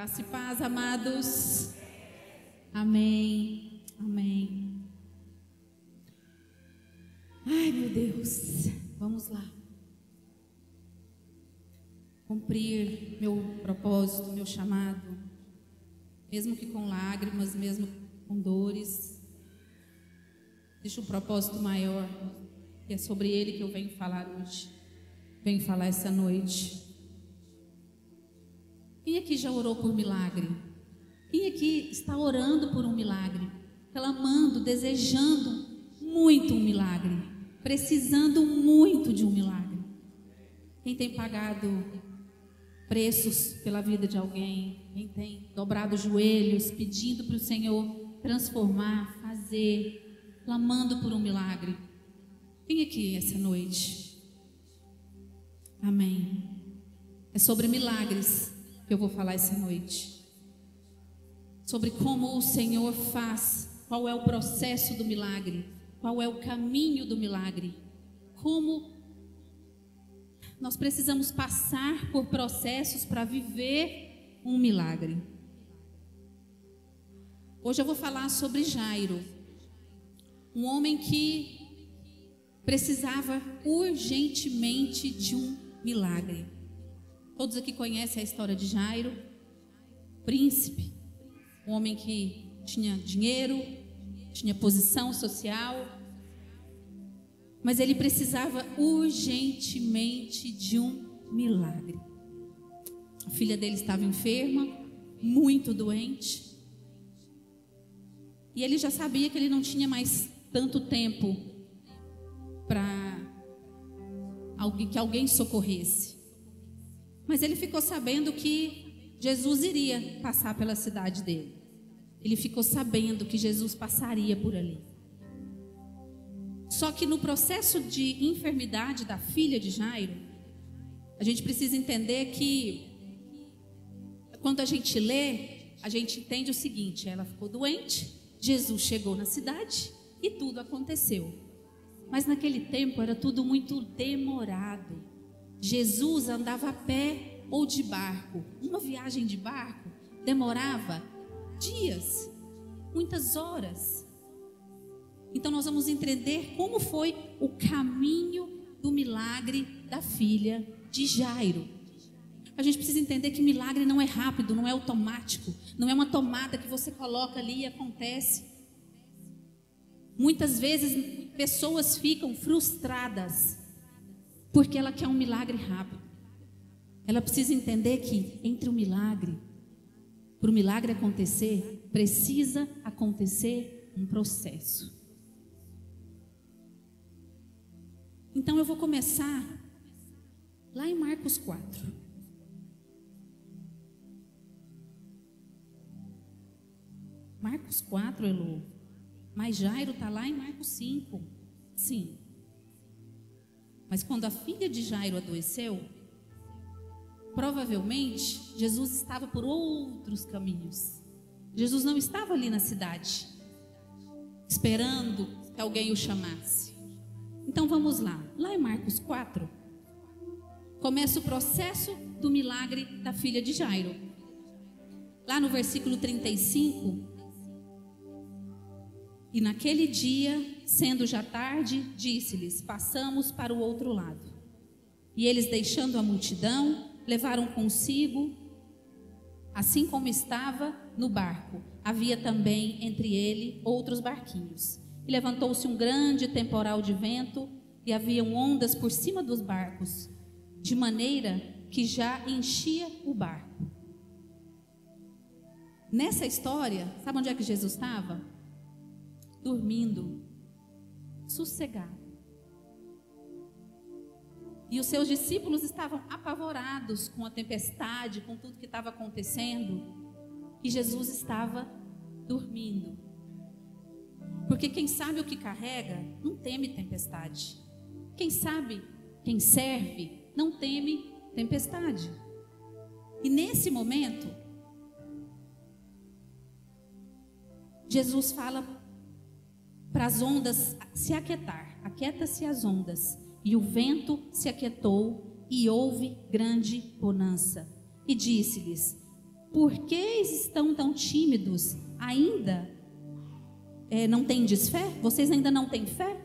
Graça e paz, amados. Amém. Amém. Ai, meu Deus. Vamos lá. Cumprir meu propósito, meu chamado, mesmo que com lágrimas, mesmo com dores. Existe um propósito maior, que é sobre ele que eu venho falar hoje. Venho falar essa noite. Quem aqui já orou por milagre? Quem aqui está orando por um milagre? Clamando, desejando muito um milagre, precisando muito de um milagre. Quem tem pagado preços pela vida de alguém, quem tem dobrado os joelhos, pedindo para o Senhor transformar, fazer, clamando por um milagre. Quem aqui essa noite? Amém. É sobre milagres que eu vou falar essa noite. Sobre como o Senhor faz, qual é o processo do milagre, qual é o caminho do milagre, como nós precisamos passar por processos para viver um milagre. Hoje eu vou falar sobre Jairo, um homem que precisava urgentemente de um milagre. Todos aqui conhecem a história de Jairo, príncipe, um homem que tinha dinheiro, tinha posição social, mas ele precisava urgentemente de um milagre. A filha dele estava enferma, muito doente, e ele já sabia que ele não tinha mais tanto tempo para que alguém socorresse. Mas ele ficou sabendo que Jesus iria passar pela cidade dele. Ele ficou sabendo que Jesus passaria por ali. Só que no processo de enfermidade da filha de Jairo, a gente precisa entender que quando a gente lê, a gente entende o seguinte: ela ficou doente, Jesus chegou na cidade e tudo aconteceu. Mas naquele tempo era tudo muito demorado. Jesus andava a pé ou de barco. Uma viagem de barco demorava dias, muitas horas. Então nós vamos entender como foi o caminho do milagre da filha de Jairo. A gente precisa entender que milagre não é rápido, não é automático, não é uma tomada que você coloca ali e acontece. Muitas vezes pessoas ficam frustradas porque ela quer um milagre rápido. Ela precisa entender que entre o milagre, para o milagre acontecer, precisa acontecer um processo. Então eu vou começar lá em Marcos 4. Marcos 4, Elo. Mas Jairo está lá em Marcos 5. Sim. Mas quando a filha de Jairo adoeceu, provavelmente Jesus estava por outros caminhos. Jesus não estava ali na cidade, esperando que alguém o chamasse. Então vamos lá. Lá em Marcos 4, começa o processo do milagre da filha de Jairo. Lá no versículo 35, e naquele dia, sendo já tarde, disse-lhes: Passamos para o outro lado. E eles, deixando a multidão, levaram consigo, assim como estava no barco, havia também entre ele outros barquinhos. E levantou-se um grande temporal de vento, e haviam ondas por cima dos barcos, de maneira que já enchia o barco. Nessa história, sabe onde é que Jesus estava? dormindo, sossegado. E os seus discípulos estavam apavorados com a tempestade, com tudo que estava acontecendo. E Jesus estava dormindo. Porque quem sabe o que carrega, não teme tempestade. Quem sabe, quem serve, não teme tempestade. E nesse momento, Jesus fala para as ondas se aquietar. Aquieta-se as ondas. E o vento se aquietou e houve grande bonança. E disse-lhes: Por que estão tão tímidos? Ainda é, não tendes fé? Vocês ainda não têm fé?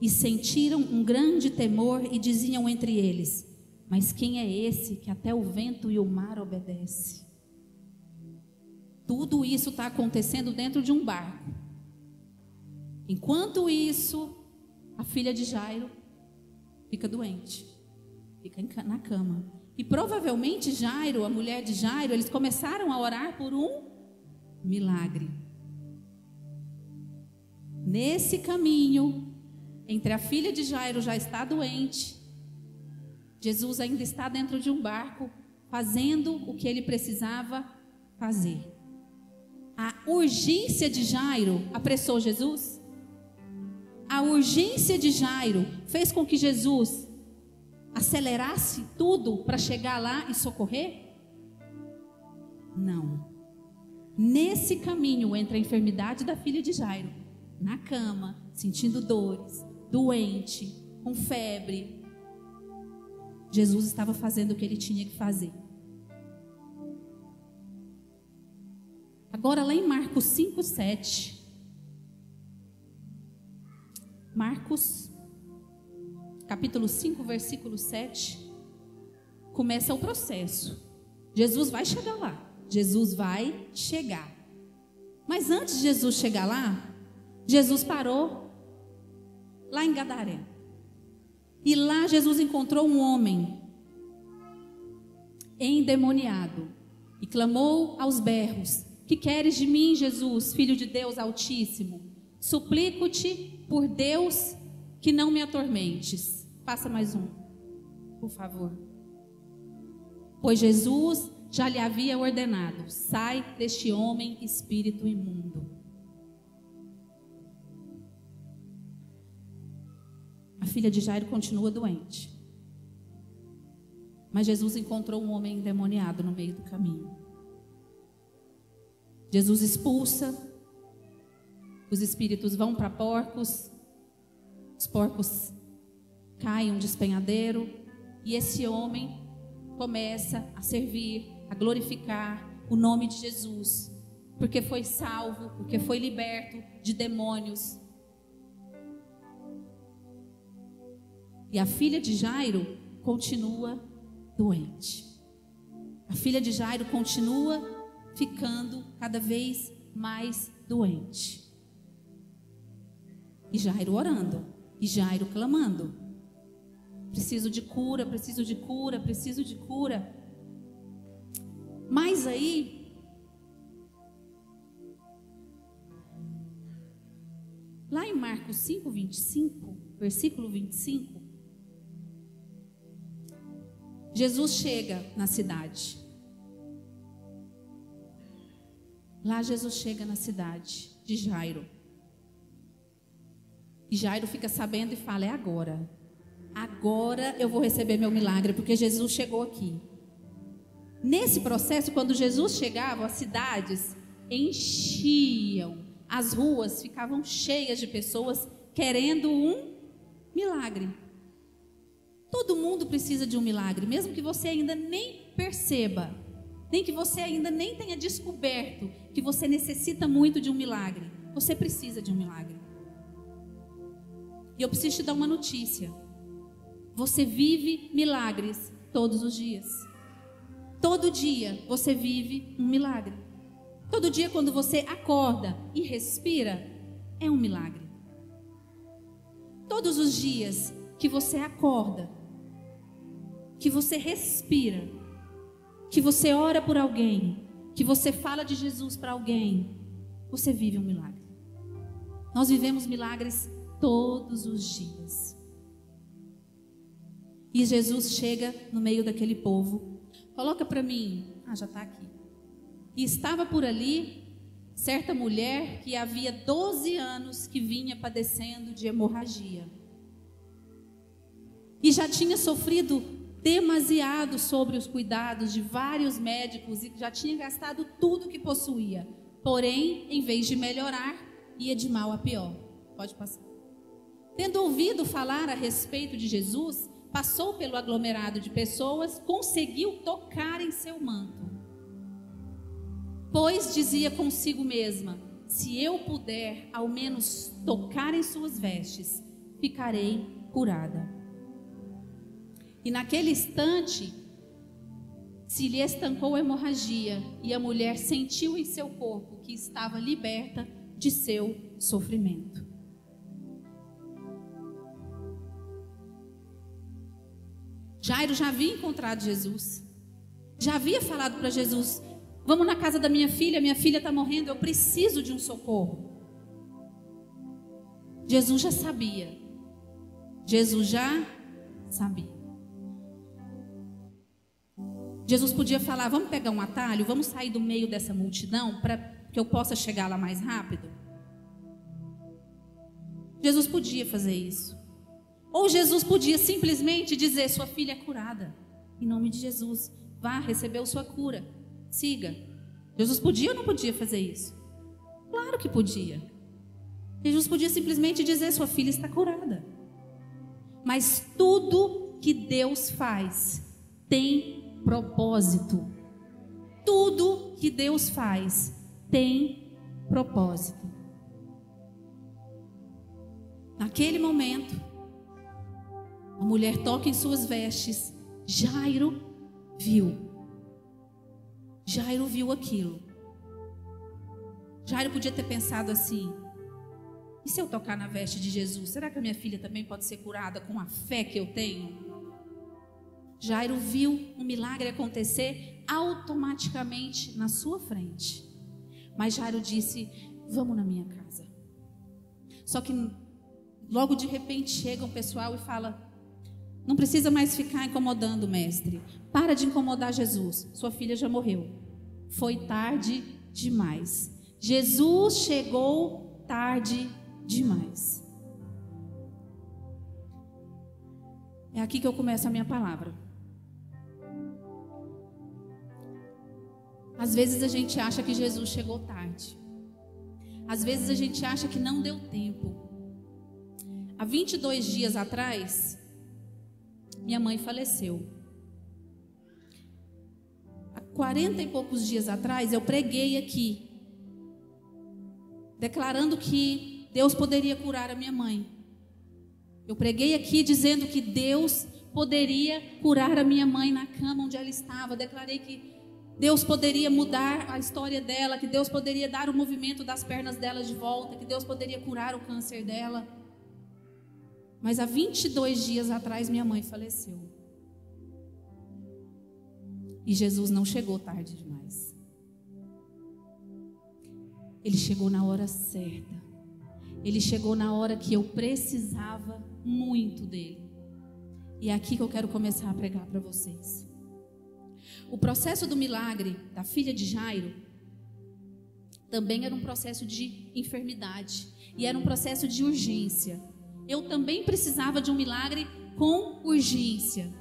E sentiram um grande temor e diziam entre eles: Mas quem é esse que até o vento e o mar obedece? Tudo isso está acontecendo dentro de um barco. Enquanto isso, a filha de Jairo fica doente, fica na cama. E provavelmente Jairo, a mulher de Jairo, eles começaram a orar por um milagre. Nesse caminho, entre a filha de Jairo já está doente, Jesus ainda está dentro de um barco, fazendo o que ele precisava fazer. A urgência de Jairo apressou Jesus? A urgência de Jairo fez com que Jesus acelerasse tudo para chegar lá e socorrer? Não. Nesse caminho entre a enfermidade da filha de Jairo, na cama, sentindo dores, doente, com febre, Jesus estava fazendo o que ele tinha que fazer. Agora, lá em Marcos 5, 7. Marcos, capítulo 5, versículo 7. Começa o processo. Jesus vai chegar lá. Jesus vai chegar. Mas antes de Jesus chegar lá, Jesus parou lá em Gadaré. E lá Jesus encontrou um homem endemoniado e clamou aos berros: que queres de mim, Jesus, filho de Deus Altíssimo? Suplico-te por Deus que não me atormentes. Passa mais um, por favor. Pois Jesus já lhe havia ordenado: sai deste homem, espírito imundo. A filha de Jairo continua doente. Mas Jesus encontrou um homem endemoniado no meio do caminho. Jesus expulsa, os espíritos vão para porcos, os porcos caem um despenhadeiro, e esse homem começa a servir, a glorificar o nome de Jesus, porque foi salvo, porque foi liberto de demônios. E a filha de Jairo continua doente. A filha de Jairo continua ficando cada vez mais doente. E Jairo orando, e Jairo clamando. Preciso de cura, preciso de cura, preciso de cura. Mas aí, lá em Marcos 5, 25, versículo 25, Jesus chega na cidade. Lá Jesus chega na cidade de Jairo. E Jairo fica sabendo e fala: É agora. Agora eu vou receber meu milagre, porque Jesus chegou aqui. Nesse processo, quando Jesus chegava, as cidades enchiam, as ruas ficavam cheias de pessoas querendo um milagre. Todo mundo precisa de um milagre, mesmo que você ainda nem perceba nem que você ainda nem tenha descoberto que você necessita muito de um milagre. Você precisa de um milagre. E eu preciso te dar uma notícia. Você vive milagres todos os dias. Todo dia você vive um milagre. Todo dia quando você acorda e respira, é um milagre. Todos os dias que você acorda, que você respira, que você ora por alguém, que você fala de Jesus para alguém, você vive um milagre. Nós vivemos milagres todos os dias. E Jesus chega no meio daquele povo. Coloca para mim. Ah, já está aqui. E estava por ali certa mulher que havia 12 anos que vinha padecendo de hemorragia. E já tinha sofrido demasiado sobre os cuidados de vários médicos e já tinha gastado tudo que possuía. Porém, em vez de melhorar, ia de mal a pior. Pode passar. Tendo ouvido falar a respeito de Jesus, passou pelo aglomerado de pessoas, conseguiu tocar em seu manto. pois dizia consigo mesma: Se eu puder ao menos tocar em suas vestes, ficarei curada. E naquele instante, se lhe estancou a hemorragia e a mulher sentiu em seu corpo que estava liberta de seu sofrimento. Jairo já havia encontrado Jesus, já havia falado para Jesus: Vamos na casa da minha filha, minha filha está morrendo, eu preciso de um socorro. Jesus já sabia. Jesus já sabia. Jesus podia falar: vamos pegar um atalho, vamos sair do meio dessa multidão para que eu possa chegar lá mais rápido. Jesus podia fazer isso. Ou Jesus podia simplesmente dizer: sua filha é curada. Em nome de Jesus, vá, recebeu sua cura. Siga. Jesus podia ou não podia fazer isso? Claro que podia. Jesus podia simplesmente dizer: sua filha está curada. Mas tudo que Deus faz tem propósito. Tudo que Deus faz tem propósito. Naquele momento, a mulher toca em suas vestes. Jairo viu. Jairo viu aquilo. Jairo podia ter pensado assim: e se eu tocar na veste de Jesus, será que a minha filha também pode ser curada com a fé que eu tenho? Jairo viu um milagre acontecer automaticamente na sua frente. Mas Jairo disse: Vamos na minha casa. Só que logo de repente chega um pessoal e fala: Não precisa mais ficar incomodando, mestre. Para de incomodar Jesus. Sua filha já morreu. Foi tarde demais. Jesus chegou tarde demais. É aqui que eu começo a minha palavra. Às vezes a gente acha que Jesus chegou tarde. Às vezes a gente acha que não deu tempo. Há 22 dias atrás, minha mãe faleceu. Há 40 e poucos dias atrás, eu preguei aqui, declarando que Deus poderia curar a minha mãe. Eu preguei aqui dizendo que Deus poderia curar a minha mãe na cama onde ela estava. Declarei que Deus poderia mudar a história dela, que Deus poderia dar o movimento das pernas dela de volta, que Deus poderia curar o câncer dela. Mas há 22 dias atrás minha mãe faleceu. E Jesus não chegou tarde demais. Ele chegou na hora certa. Ele chegou na hora que eu precisava muito dele. E é aqui que eu quero começar a pregar para vocês. O processo do milagre da filha de Jairo também era um processo de enfermidade e era um processo de urgência. Eu também precisava de um milagre com urgência.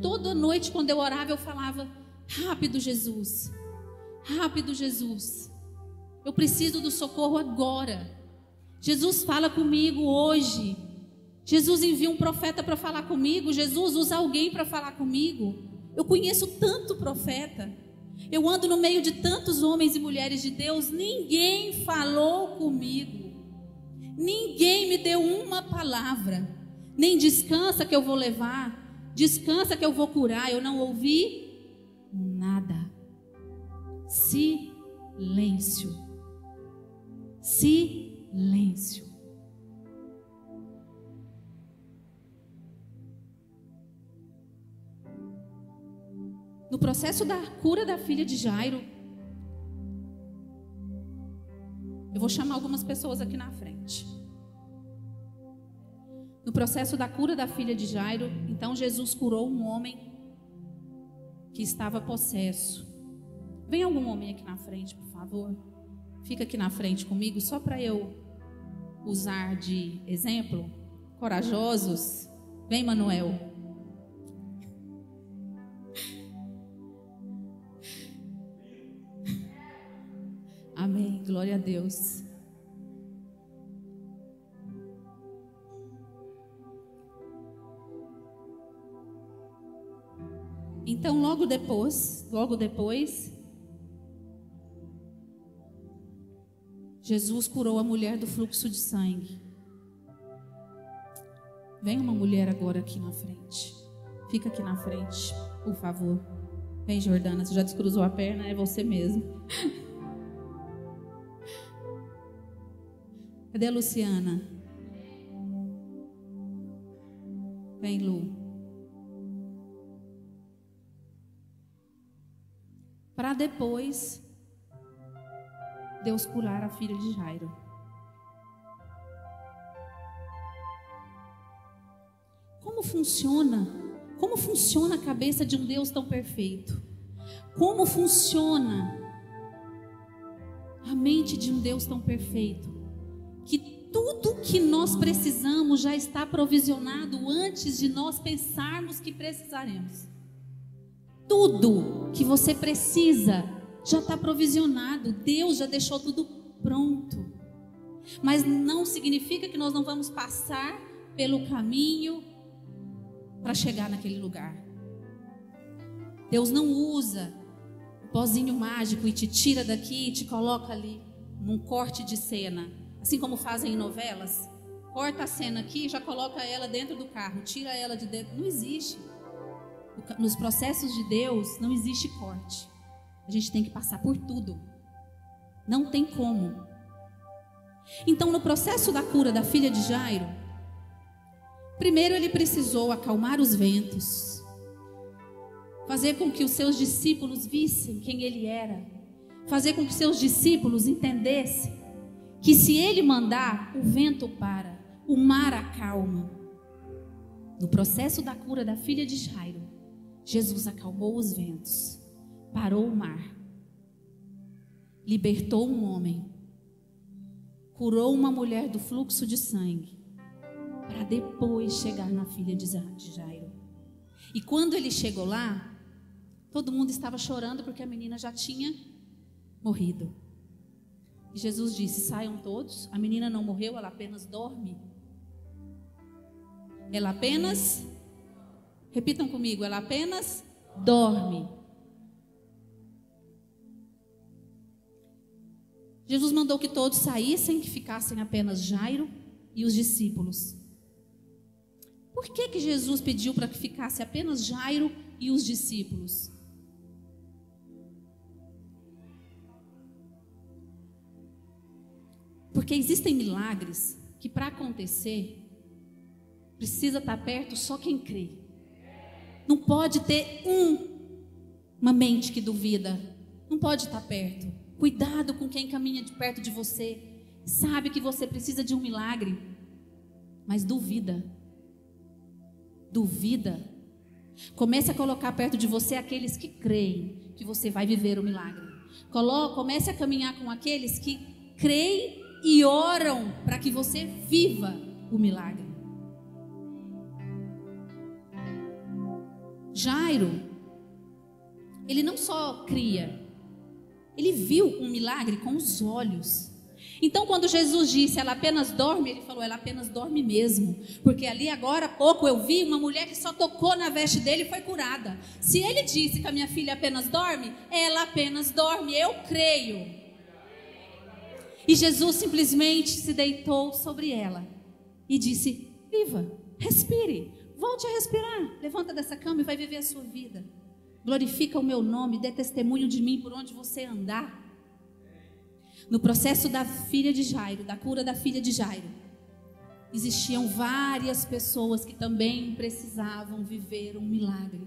Toda noite, quando eu orava, eu falava: Rápido, Jesus, rápido, Jesus. Eu preciso do socorro agora. Jesus fala comigo hoje. Jesus envia um profeta para falar comigo. Jesus usa alguém para falar comigo. Eu conheço tanto profeta. Eu ando no meio de tantos homens e mulheres de Deus. Ninguém falou comigo. Ninguém me deu uma palavra. Nem descansa que eu vou levar. Descansa que eu vou curar. Eu não ouvi nada. Silêncio. Silêncio. no processo da cura da filha de Jairo, eu vou chamar algumas pessoas aqui na frente. No processo da cura da filha de Jairo, então Jesus curou um homem que estava possesso. Vem algum homem aqui na frente, por favor. Fica aqui na frente comigo, só para eu usar de exemplo. Corajosos. Vem, Manuel. Glória a Deus. Então, logo depois, logo depois, Jesus curou a mulher do fluxo de sangue. Vem uma mulher agora aqui na frente. Fica aqui na frente, por favor. Vem, Jordana, você já descruzou a perna, é você mesmo. Cadê a Luciana? Vem, Lu. Para depois Deus curar a filha de Jairo. Como funciona? Como funciona a cabeça de um Deus tão perfeito? Como funciona a mente de um Deus tão perfeito? Que tudo que nós precisamos já está provisionado antes de nós pensarmos que precisaremos. Tudo que você precisa já está provisionado. Deus já deixou tudo pronto. Mas não significa que nós não vamos passar pelo caminho para chegar naquele lugar. Deus não usa o pozinho mágico e te tira daqui e te coloca ali num corte de cena, assim como fazem em novelas. Corta a cena aqui já coloca ela dentro do carro, tira ela de dentro. Não existe. Nos processos de Deus não existe corte. A gente tem que passar por tudo. Não tem como. Então, no processo da cura da filha de Jairo, primeiro ele precisou acalmar os ventos, fazer com que os seus discípulos vissem quem ele era, fazer com que seus discípulos entendessem que se ele mandar, o vento para, o mar acalma. No processo da cura da filha de Jairo, Jesus acalmou os ventos, parou o mar, libertou um homem, curou uma mulher do fluxo de sangue, para depois chegar na filha de Jairo. E quando ele chegou lá, todo mundo estava chorando porque a menina já tinha morrido. E Jesus disse: Saiam todos. A menina não morreu, ela apenas dorme. Ela apenas Repitam comigo, ela apenas dorme. Jesus mandou que todos saíssem, que ficassem apenas Jairo e os discípulos. Por que, que Jesus pediu para que ficasse apenas Jairo e os discípulos? Porque existem milagres que para acontecer precisa estar perto só quem crê. Não pode ter um, uma mente que duvida. Não pode estar perto. Cuidado com quem caminha de perto de você. Sabe que você precisa de um milagre, mas duvida. Duvida. Comece a colocar perto de você aqueles que creem que você vai viver o milagre. comece a caminhar com aqueles que creem e oram para que você viva o milagre. Jairo, ele não só cria, ele viu um milagre com os olhos. Então, quando Jesus disse, ela apenas dorme, ele falou, ela apenas dorme mesmo. Porque ali agora há pouco eu vi uma mulher que só tocou na veste dele e foi curada. Se ele disse que a minha filha apenas dorme, ela apenas dorme, eu creio. E Jesus simplesmente se deitou sobre ela e disse: Viva, respire. Volte a respirar. Levanta dessa cama e vai viver a sua vida. Glorifica o meu nome, dê testemunho de mim por onde você andar. No processo da filha de Jairo, da cura da filha de Jairo, existiam várias pessoas que também precisavam viver um milagre.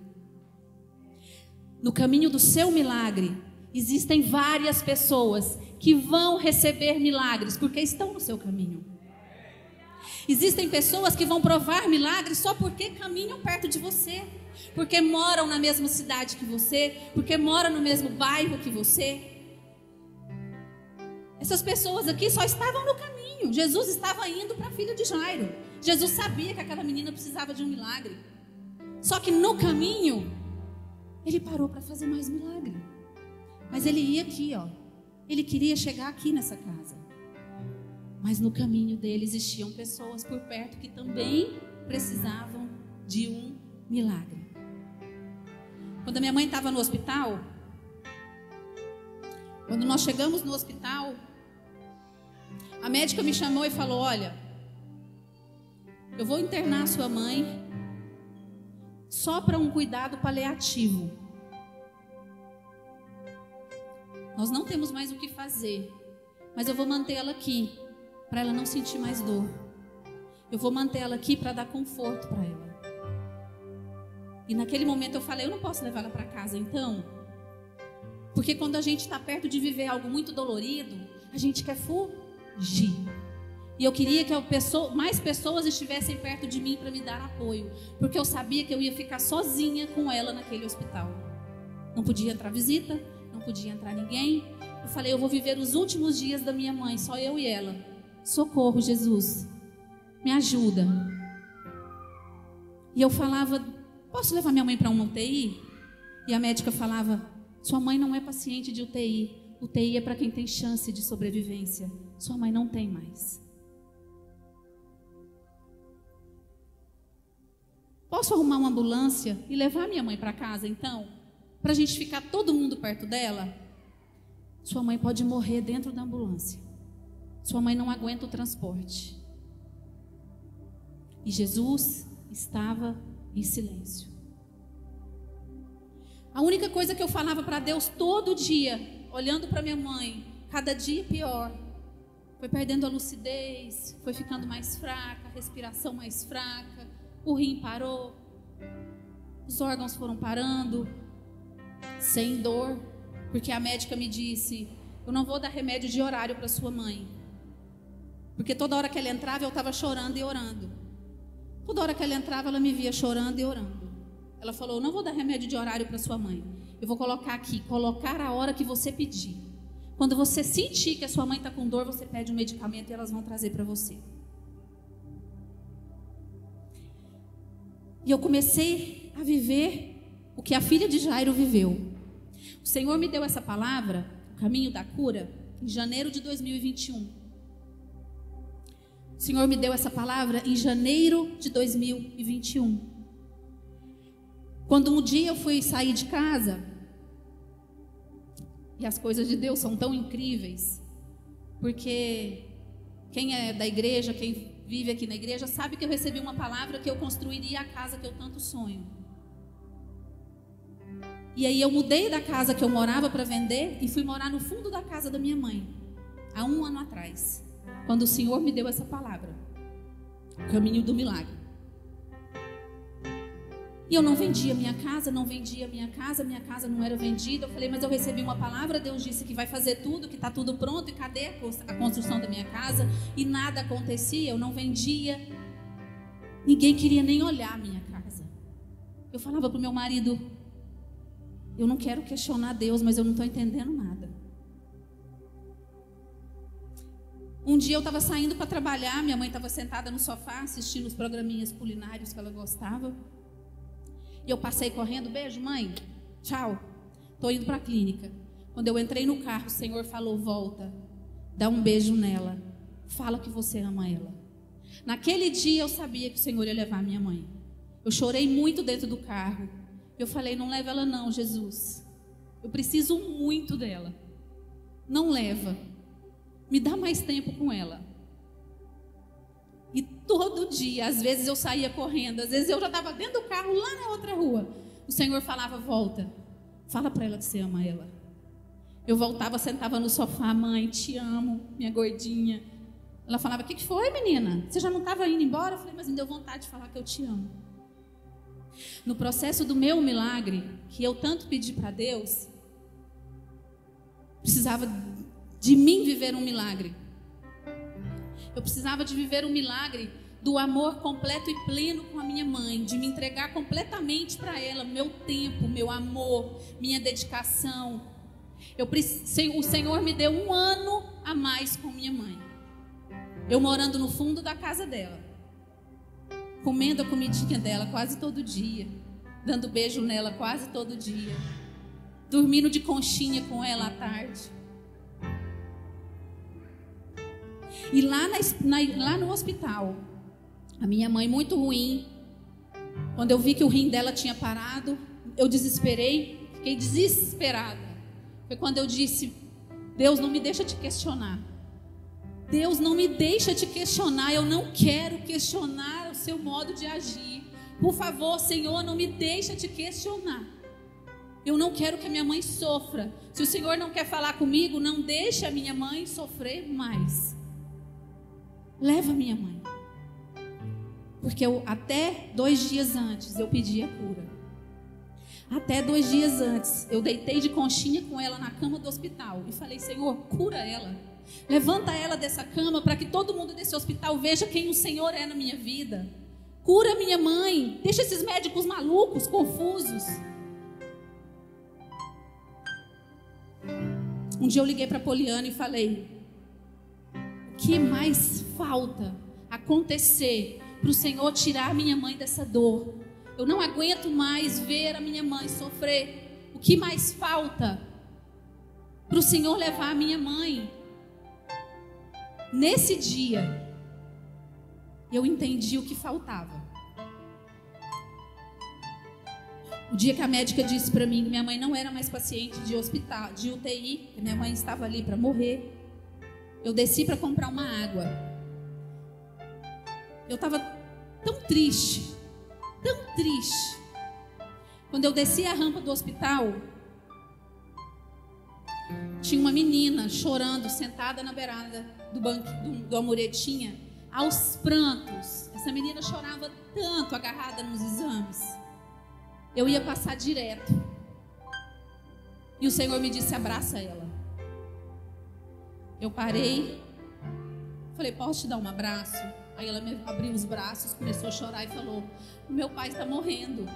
No caminho do seu milagre, existem várias pessoas que vão receber milagres porque estão no seu caminho. Existem pessoas que vão provar milagres só porque caminham perto de você, porque moram na mesma cidade que você, porque moram no mesmo bairro que você. Essas pessoas aqui só estavam no caminho. Jesus estava indo para a filha de Jairo. Jesus sabia que aquela menina precisava de um milagre. Só que no caminho, ele parou para fazer mais milagre. Mas ele ia aqui, ó. Ele queria chegar aqui nessa casa. Mas no caminho dele existiam pessoas por perto que também precisavam de um milagre. Quando a minha mãe estava no hospital, quando nós chegamos no hospital, A médica me chamou e falou: Olha, eu vou internar sua mãe só para um cuidado paliativo. Nós não temos mais o que fazer, mas eu vou mantê-la aqui para ela não sentir mais dor. Eu vou manter ela aqui para dar conforto para ela. E naquele momento eu falei, eu não posso levar ela para casa, então. Porque quando a gente está perto de viver algo muito dolorido, a gente quer fugir. E eu queria que pessoa, mais pessoas estivessem perto de mim para me dar apoio. Porque eu sabia que eu ia ficar sozinha com ela naquele hospital. Não podia entrar visita, não podia entrar ninguém. Eu falei, eu vou viver os últimos dias da minha mãe, só eu e ela. Socorro, Jesus. Me ajuda. E eu falava, posso levar minha mãe para uma UTI? E a médica falava, sua mãe não é paciente de UTI. UTI é para quem tem chance de sobrevivência. Sua mãe não tem mais. Posso arrumar uma ambulância e levar minha mãe para casa, então? Para a gente ficar todo mundo perto dela? Sua mãe pode morrer dentro da ambulância. Sua mãe não aguenta o transporte. E Jesus estava em silêncio. A única coisa que eu falava para Deus todo dia, olhando para minha mãe, cada dia pior, foi perdendo a lucidez, foi ficando mais fraca, a respiração mais fraca, o rim parou, os órgãos foram parando, sem dor, porque a médica me disse: Eu não vou dar remédio de horário para sua mãe. Porque toda hora que ela entrava, eu estava chorando e orando. Toda hora que ela entrava, ela me via chorando e orando. Ela falou: Eu não vou dar remédio de horário para sua mãe. Eu vou colocar aqui, colocar a hora que você pedir. Quando você sentir que a sua mãe está com dor, você pede um medicamento e elas vão trazer para você. E eu comecei a viver o que a filha de Jairo viveu. O Senhor me deu essa palavra, o caminho da cura, em janeiro de 2021. O Senhor me deu essa palavra em janeiro de 2021. Quando um dia eu fui sair de casa, e as coisas de Deus são tão incríveis, porque quem é da igreja, quem vive aqui na igreja, sabe que eu recebi uma palavra que eu construiria a casa que eu tanto sonho. E aí eu mudei da casa que eu morava para vender e fui morar no fundo da casa da minha mãe, há um ano atrás quando o Senhor me deu essa palavra, o caminho do milagre. E eu não vendia minha casa, não vendia minha casa, minha casa não era vendida. Eu falei, mas eu recebi uma palavra, Deus disse que vai fazer tudo, que está tudo pronto, e cadê a construção da minha casa? E nada acontecia, eu não vendia. Ninguém queria nem olhar a minha casa. Eu falava para o meu marido, eu não quero questionar Deus, mas eu não estou entendendo nada. Um dia eu estava saindo para trabalhar, minha mãe estava sentada no sofá assistindo os programinhas culinários que ela gostava. E eu passei correndo, beijo, mãe, tchau, estou indo para a clínica. Quando eu entrei no carro, o Senhor falou: volta, dá um beijo nela, fala que você ama ela. Naquele dia eu sabia que o Senhor ia levar minha mãe. Eu chorei muito dentro do carro. Eu falei: não leva ela, não, Jesus. Eu preciso muito dela. Não leva me dá mais tempo com ela. E todo dia, às vezes eu saía correndo, às vezes eu já estava dentro do carro lá na outra rua. O Senhor falava: Volta, fala para ela que você ama ela. Eu voltava, sentava no sofá, mãe, te amo, minha gordinha. Ela falava: O que, que foi, menina? Você já não estava indo embora? Eu falei: Mas me deu vontade de falar que eu te amo. No processo do meu milagre, que eu tanto pedi para Deus, precisava de mim viver um milagre. Eu precisava de viver um milagre do amor completo e pleno com a minha mãe, de me entregar completamente para ela, meu tempo, meu amor, minha dedicação. Eu, o Senhor me deu um ano a mais com minha mãe. Eu morando no fundo da casa dela, comendo a comidinha dela quase todo dia, dando beijo nela quase todo dia, dormindo de conchinha com ela à tarde. E lá, na, na, lá no hospital, a minha mãe muito ruim, quando eu vi que o rim dela tinha parado, eu desesperei, fiquei desesperada. Foi quando eu disse: Deus, não me deixa te questionar. Deus não me deixa te questionar, eu não quero questionar seu modo de agir. Por favor, Senhor, não me deixa te questionar. Eu não quero que a minha mãe sofra. Se o Senhor não quer falar comigo, não deixe a minha mãe sofrer mais. Leva minha mãe. Porque eu, até dois dias antes eu pedi a cura. Até dois dias antes eu deitei de conchinha com ela na cama do hospital e falei: Senhor, cura ela. Levanta ela dessa cama para que todo mundo desse hospital veja quem o Senhor é na minha vida. Cura minha mãe. Deixa esses médicos malucos, confusos. Um dia eu liguei para Poliana e falei: O que mais falta acontecer para o Senhor tirar minha mãe dessa dor? Eu não aguento mais ver a minha mãe sofrer. O que mais falta para o Senhor levar a minha mãe? Nesse dia, eu entendi o que faltava. O dia que a médica disse para mim que minha mãe não era mais paciente de hospital, de UTI, que minha mãe estava ali para morrer, eu desci para comprar uma água. Eu estava tão triste, tão triste. Quando eu desci a rampa do hospital, tinha uma menina chorando, sentada na beirada do banco, do, do amuretinha, aos prantos. Essa menina chorava tanto agarrada nos exames eu ia passar direto. E o Senhor me disse: abraça ela. Eu parei, falei: posso te dar um abraço? Aí ela me abriu os braços, começou a chorar e falou: o meu pai está morrendo.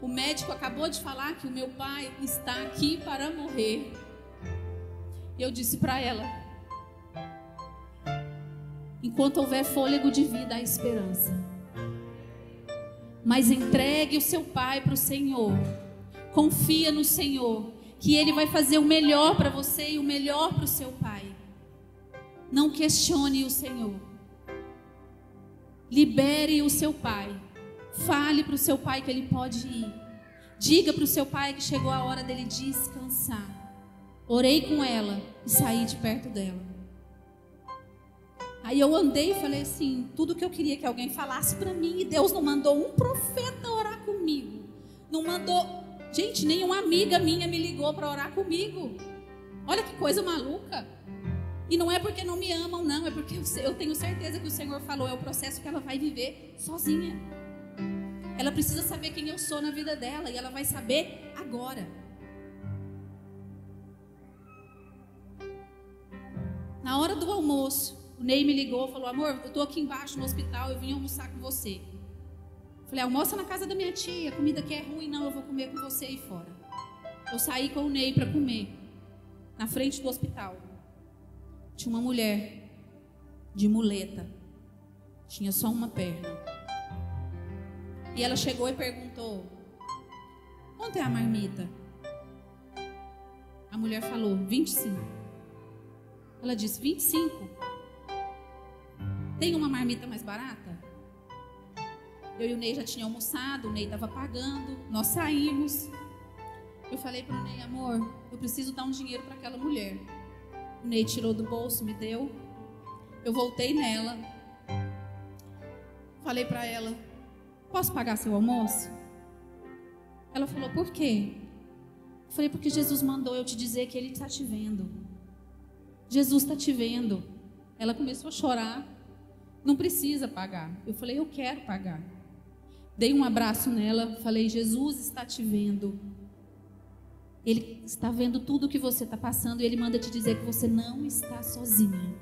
O médico acabou de falar que o meu pai está aqui para morrer. E eu disse para ela: enquanto houver fôlego de vida, há esperança. Mas entregue o seu pai para o Senhor. Confia no Senhor, que Ele vai fazer o melhor para você e o melhor para o seu pai. Não questione o Senhor. Libere o seu pai. Fale para o seu pai que ele pode ir. Diga para o seu pai que chegou a hora dele descansar. Orei com ela e saí de perto dela. Aí eu andei e falei assim, tudo que eu queria que alguém falasse para mim, e Deus não mandou um profeta orar comigo. Não mandou, gente, nenhuma amiga minha me ligou para orar comigo. Olha que coisa maluca. E não é porque não me amam, não, é porque eu tenho certeza que o Senhor falou, é o processo que ela vai viver sozinha. Ela precisa saber quem eu sou na vida dela e ela vai saber agora. Na hora do almoço, o Ney me ligou, falou: Amor, eu estou aqui embaixo no hospital, eu vim almoçar com você. Falei: Almoça na casa da minha tia, comida aqui é ruim, não, eu vou comer com você aí fora. Eu saí com o Ney para comer, na frente do hospital. Tinha uma mulher de muleta, tinha só uma perna. E ela chegou e perguntou: Quanto é a marmita? A mulher falou: 25. Ela disse: 25? Tem uma marmita mais barata? Eu e o Ney já tinha almoçado, o Ney estava pagando, nós saímos. Eu falei para o Ney, amor, eu preciso dar um dinheiro para aquela mulher. O Ney tirou do bolso, me deu. Eu voltei nela. Falei para ela, posso pagar seu almoço? Ela falou, por quê? Eu falei, porque Jesus mandou eu te dizer que Ele está te vendo. Jesus está te vendo. Ela começou a chorar. Não precisa pagar. Eu falei, eu quero pagar. Dei um abraço nela, falei, Jesus está te vendo. Ele está vendo tudo o que você está passando e ele manda te dizer que você não está sozinha.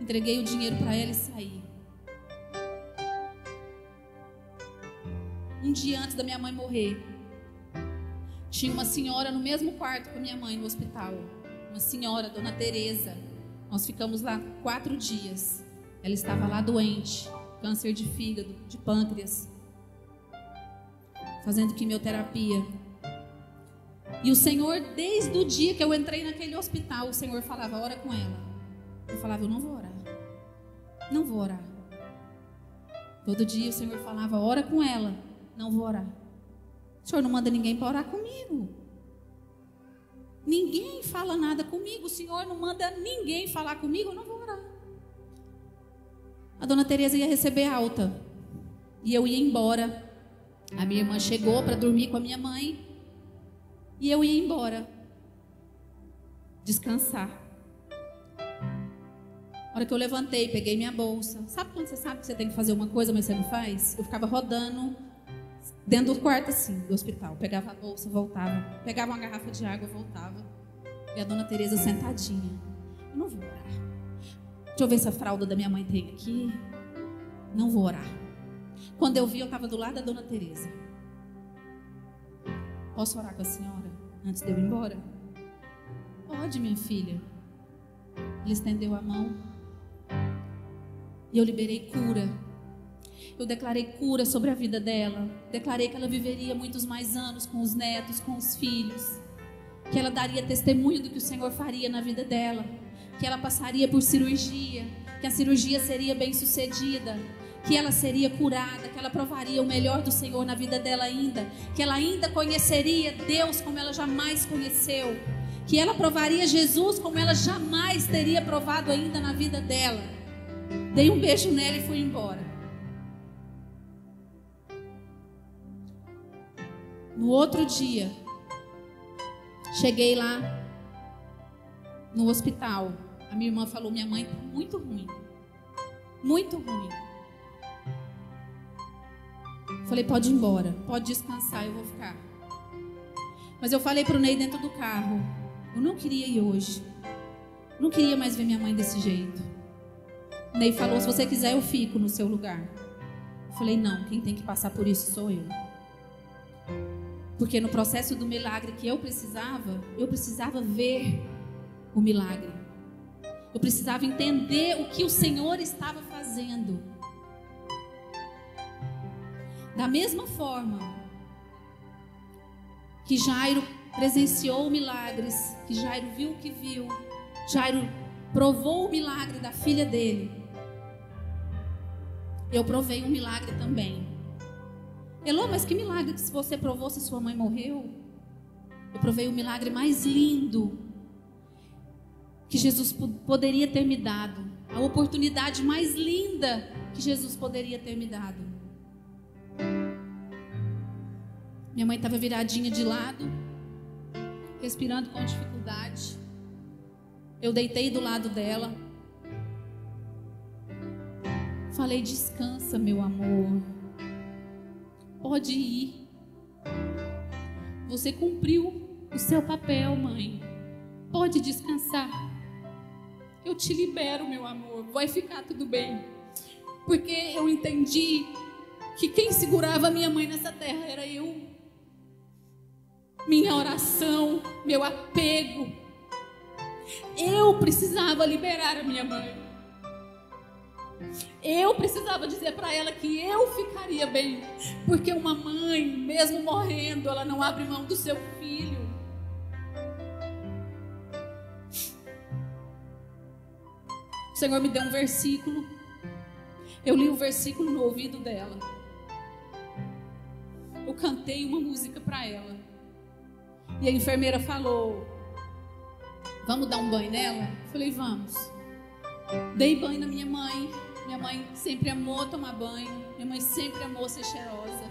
Entreguei o dinheiro para ela e saí. Um dia antes da minha mãe morrer, tinha uma senhora no mesmo quarto com a minha mãe no hospital. Uma senhora, Dona Teresa. Nós ficamos lá quatro dias. Ela estava lá doente, câncer de fígado, de pâncreas, fazendo quimioterapia. E o Senhor, desde o dia que eu entrei naquele hospital, o Senhor falava: ora com ela. Eu falava: eu não vou orar. Não vou orar. Todo dia o Senhor falava: ora com ela. Não vou orar. O Senhor não manda ninguém para orar comigo. ninguém fala nada comigo, o Senhor não manda ninguém falar comigo, eu não vou. A dona Teresa ia receber alta e eu ia embora. A minha irmã chegou para dormir com a minha mãe e eu ia embora descansar. A hora que eu levantei, peguei minha bolsa. Sabe quando você sabe que você tem que fazer uma coisa, mas você não faz? Eu ficava rodando dentro do quarto assim, do hospital. Pegava a bolsa, voltava. Pegava uma garrafa de água, voltava. E a dona Teresa sentadinha. Eu não vou orar. Deixa eu ver se a fralda da minha mãe tem aqui. Não vou orar. Quando eu vi, eu estava do lado da dona Teresa. Posso orar com a senhora antes de eu ir embora? Pode, minha filha. Ele estendeu a mão. E eu liberei cura. Eu declarei cura sobre a vida dela. Declarei que ela viveria muitos mais anos com os netos, com os filhos. Que ela daria testemunho do que o Senhor faria na vida dela. Que ela passaria por cirurgia. Que a cirurgia seria bem sucedida que ela seria curada, que ela provaria o melhor do Senhor na vida dela ainda, que ela ainda conheceria Deus como ela jamais conheceu, que ela provaria Jesus como ela jamais teria provado ainda na vida dela. Dei um beijo nela e fui embora. No outro dia, cheguei lá no hospital. A minha irmã falou: minha mãe está muito ruim. Muito ruim. Falei: pode ir embora, pode descansar, eu vou ficar. Mas eu falei para o Ney dentro do carro: eu não queria ir hoje. Não queria mais ver minha mãe desse jeito. O Ney falou: se você quiser, eu fico no seu lugar. Eu falei: não, quem tem que passar por isso sou eu. Porque no processo do milagre que eu precisava, eu precisava ver o milagre. Eu precisava entender o que o Senhor estava fazendo. Da mesma forma que Jairo presenciou milagres, que Jairo viu o que viu, Jairo provou o milagre da filha dele. Eu provei um milagre também. Elô, mas que milagre que você provou se sua mãe morreu? Eu provei o milagre mais lindo que Jesus poderia ter me dado. A oportunidade mais linda que Jesus poderia ter me dado. Minha mãe estava viradinha de lado respirando com dificuldade. Eu deitei do lado dela. Falei: descansa, meu amor. Pode ir. Você cumpriu o seu papel, mãe. Pode descansar. Eu te libero, meu amor. Vai ficar tudo bem. Porque eu entendi que quem segurava minha mãe nessa terra era eu minha oração, meu apego. Eu precisava liberar a minha mãe. Eu precisava dizer para ela que eu ficaria bem, porque uma mãe, mesmo morrendo, ela não abre mão do seu filho. Senhor me deu um versículo. Eu li o um versículo no ouvido dela. Eu cantei uma música para ela. E a enfermeira falou: Vamos dar um banho nela? Eu falei: Vamos. Dei banho na minha mãe. Minha mãe sempre amou tomar banho. Minha mãe sempre amou ser cheirosa.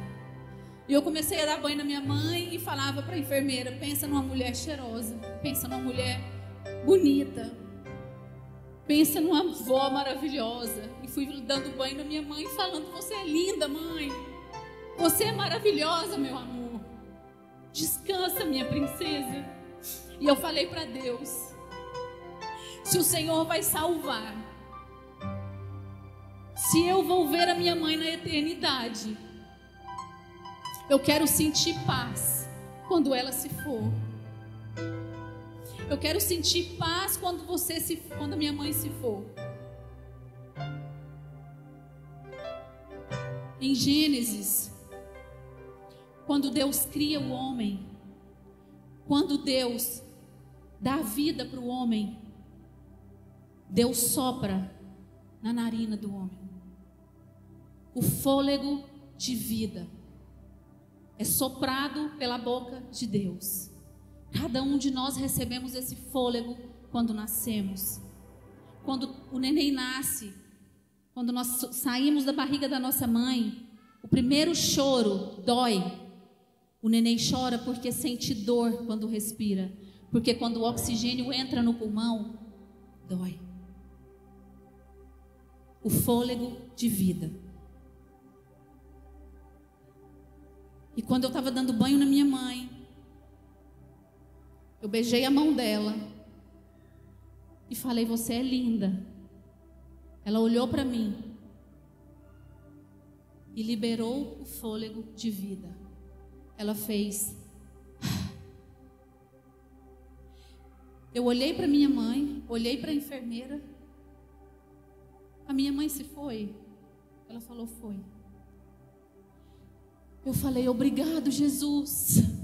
E eu comecei a dar banho na minha mãe e falava para a enfermeira: Pensa numa mulher cheirosa. Pensa numa mulher bonita. Pensa numa avó maravilhosa. E fui dando banho na minha mãe, falando: Você é linda, mãe. Você é maravilhosa, meu amor. Descansa, minha princesa. E eu falei para Deus: se o Senhor vai salvar, se eu vou ver a minha mãe na eternidade, eu quero sentir paz quando ela se for. Eu quero sentir paz quando você se quando minha mãe se for. Em Gênesis quando Deus cria o homem, quando Deus dá vida para o homem, Deus sopra na narina do homem o fôlego de vida. É soprado pela boca de Deus. Cada um de nós recebemos esse fôlego quando nascemos. Quando o neném nasce, quando nós saímos da barriga da nossa mãe, o primeiro choro dói. O neném chora porque sente dor quando respira. Porque quando o oxigênio entra no pulmão, dói. O fôlego de vida. E quando eu estava dando banho na minha mãe, eu beijei a mão dela e falei: Você é linda. Ela olhou para mim e liberou o fôlego de vida. Ela fez. Eu olhei para minha mãe, olhei para a enfermeira. A minha mãe se foi. Ela falou: Foi. Eu falei: Obrigado, Jesus.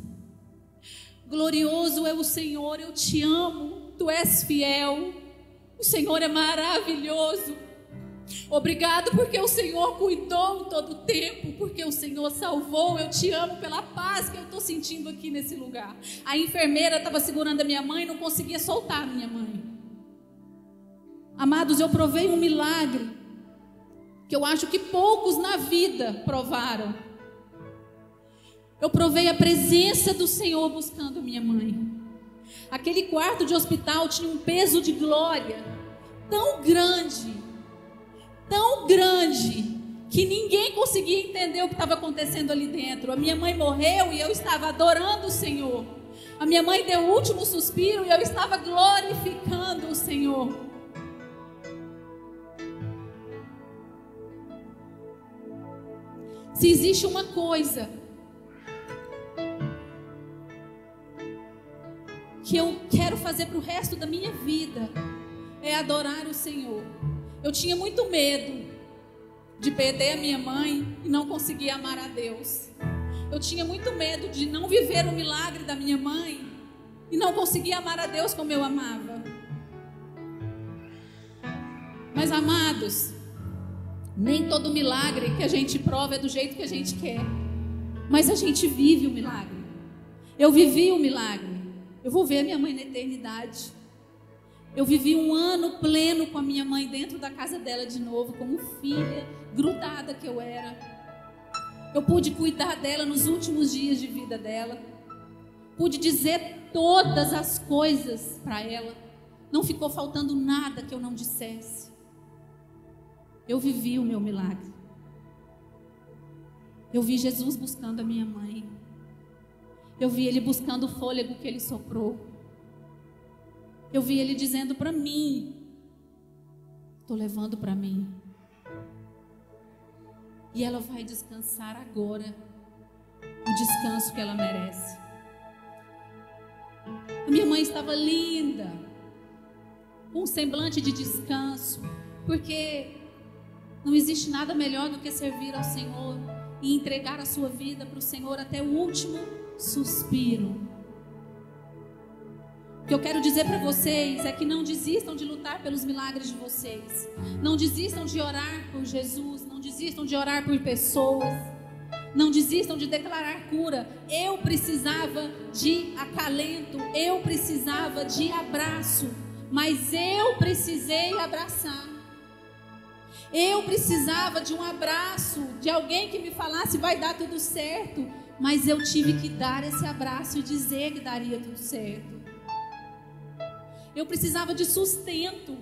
Glorioso é o Senhor, eu te amo, tu és fiel. O Senhor é maravilhoso. Obrigado porque o Senhor cuidou todo o tempo, porque o Senhor salvou. Eu te amo pela paz que eu estou sentindo aqui nesse lugar. A enfermeira estava segurando a minha mãe e não conseguia soltar a minha mãe. Amados, eu provei um milagre que eu acho que poucos na vida provaram. Eu provei a presença do Senhor buscando minha mãe. Aquele quarto de hospital tinha um peso de glória tão grande, tão grande, que ninguém conseguia entender o que estava acontecendo ali dentro. A minha mãe morreu e eu estava adorando o Senhor. A minha mãe deu o último suspiro e eu estava glorificando o Senhor. Se existe uma coisa que eu quero fazer para o resto da minha vida é adorar o Senhor. Eu tinha muito medo de perder a minha mãe e não conseguir amar a Deus. Eu tinha muito medo de não viver o milagre da minha mãe e não conseguir amar a Deus como eu amava. Mas amados, nem todo milagre que a gente prova é do jeito que a gente quer. Mas a gente vive o milagre. Eu vivi o milagre. Eu vou ver a minha mãe na eternidade. Eu vivi um ano pleno com a minha mãe dentro da casa dela de novo, como filha, grudada que eu era. Eu pude cuidar dela nos últimos dias de vida dela. Pude dizer todas as coisas para ela. Não ficou faltando nada que eu não dissesse. Eu vivi o meu milagre. Eu vi Jesus buscando a minha mãe. Eu vi ele buscando o fôlego que ele soprou. Eu vi ele dizendo para mim: Estou levando para mim. E ela vai descansar agora o descanso que ela merece. A minha mãe estava linda, com um semblante de descanso, porque não existe nada melhor do que servir ao Senhor e entregar a sua vida para o Senhor até o último suspiro. O que eu quero dizer para vocês é que não desistam de lutar pelos milagres de vocês. Não desistam de orar por Jesus. Não desistam de orar por pessoas. Não desistam de declarar cura. Eu precisava de acalento. Eu precisava de abraço. Mas eu precisei abraçar. Eu precisava de um abraço, de alguém que me falasse vai dar tudo certo. Mas eu tive que dar esse abraço e dizer que daria tudo certo. Eu precisava de sustento.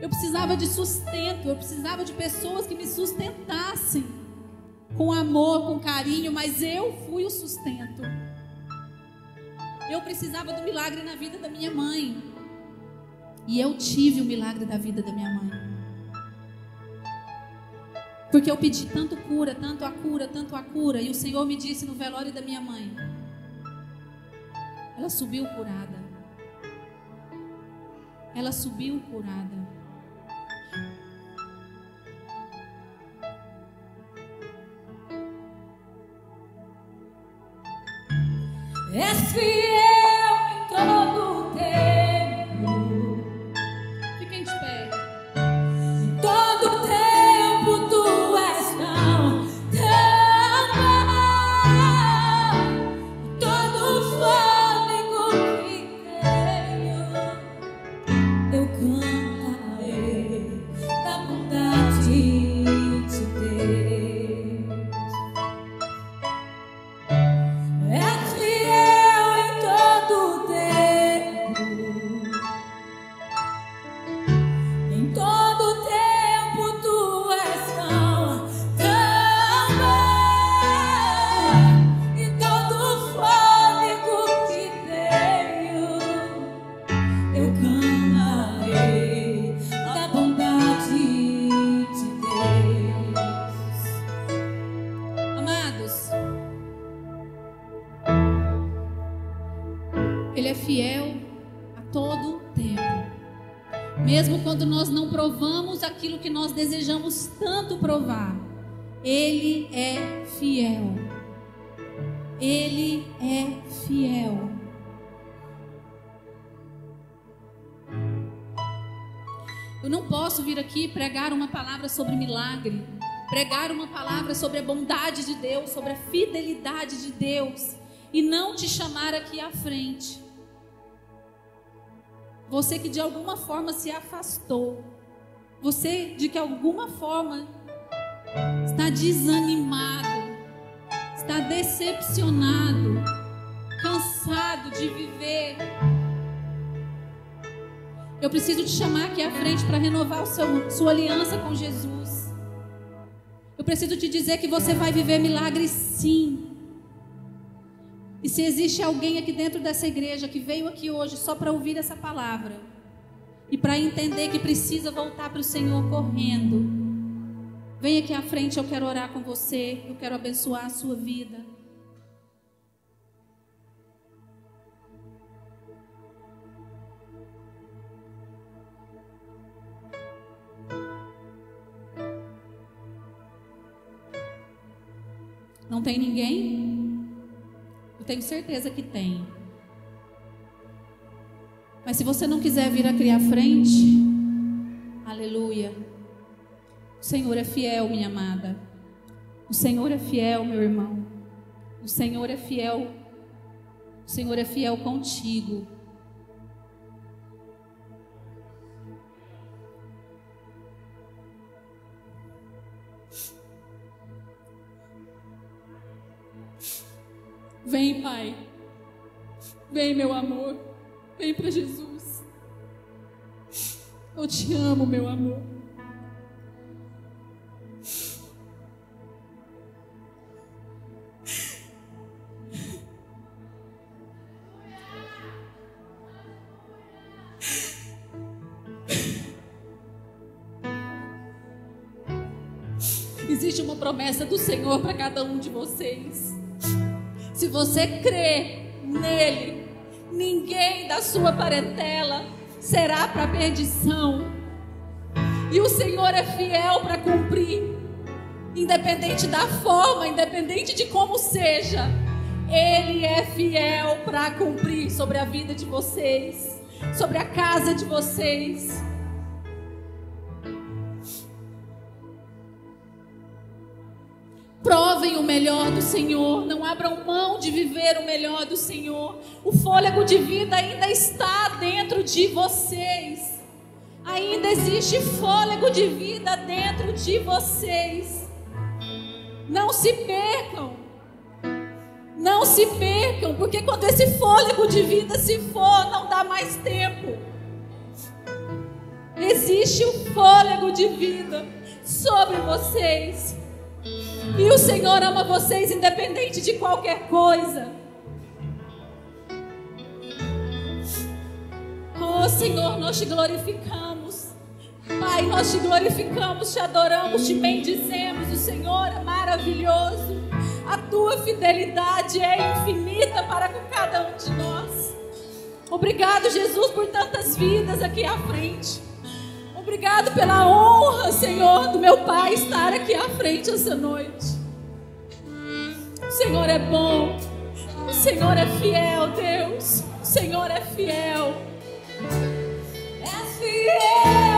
Eu precisava de sustento. Eu precisava de pessoas que me sustentassem com amor, com carinho, mas eu fui o sustento. Eu precisava do milagre na vida da minha mãe. E eu tive o milagre da vida da minha mãe. Porque eu pedi tanto cura, tanto a cura, tanto a cura. E o Senhor me disse no velório da minha mãe: Ela subiu curada. Ela subiu curada. És fiel que nós desejamos tanto provar, Ele é fiel. Ele é fiel. Eu não posso vir aqui pregar uma palavra sobre milagre, pregar uma palavra sobre a bondade de Deus, sobre a fidelidade de Deus, e não te chamar aqui à frente você que de alguma forma se afastou. Você de que alguma forma está desanimado, está decepcionado, cansado de viver. Eu preciso te chamar aqui à frente para renovar seu, sua aliança com Jesus. Eu preciso te dizer que você vai viver milagres sim. E se existe alguém aqui dentro dessa igreja que veio aqui hoje só para ouvir essa palavra e para entender que precisa voltar para o Senhor correndo, vem aqui à frente, eu quero orar com você, eu quero abençoar a sua vida. Não tem ninguém? tenho certeza que tem. Mas se você não quiser vir aqui à frente, aleluia. O Senhor é fiel, minha amada. O Senhor é fiel, meu irmão. O Senhor é fiel. O Senhor é fiel contigo. Vem, Pai. Vem, meu amor. Vem para Jesus. Eu te amo, meu amor. Existe uma promessa do Senhor para cada um de vocês. Se você crê nele, ninguém da sua parentela será para perdição. E o Senhor é fiel para cumprir, independente da forma, independente de como seja. Ele é fiel para cumprir sobre a vida de vocês, sobre a casa de vocês. Provem o melhor do Senhor, não abram mão de viver o melhor do Senhor. O fôlego de vida ainda está dentro de vocês. Ainda existe fôlego de vida dentro de vocês. Não se percam. Não se percam, porque quando esse fôlego de vida se for, não dá mais tempo. Existe o fôlego de vida sobre vocês. E o Senhor ama vocês independente de qualquer coisa. Oh Senhor, nós te glorificamos. Pai, nós te glorificamos, te adoramos, te bendizemos. O Senhor é maravilhoso. A tua fidelidade é infinita para com cada um de nós. Obrigado, Jesus, por tantas vidas aqui à frente. Obrigado pela honra, Senhor, do meu Pai estar aqui à frente essa noite. O Senhor é bom. O Senhor é fiel, Deus. O Senhor é fiel. É fiel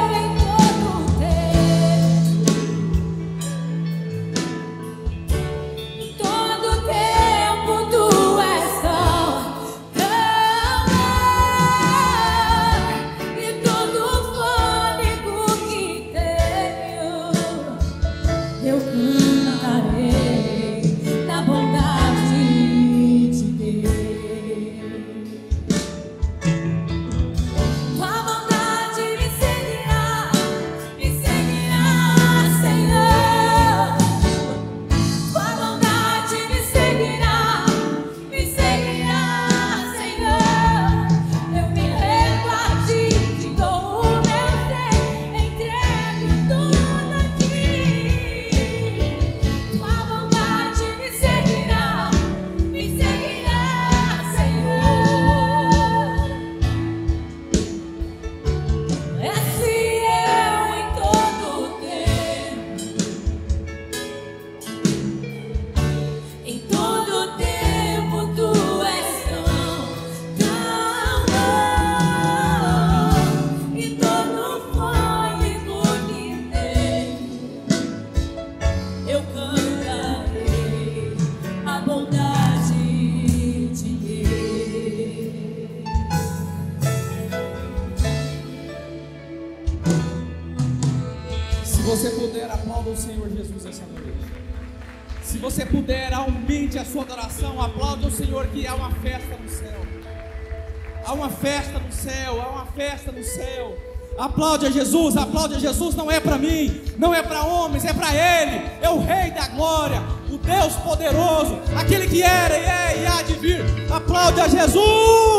Aplaude a Jesus, aplaude a Jesus, não é para mim, não é para homens, é para Ele, é o Rei da glória, o Deus poderoso, aquele que era e é e há de vir. Aplaude a Jesus.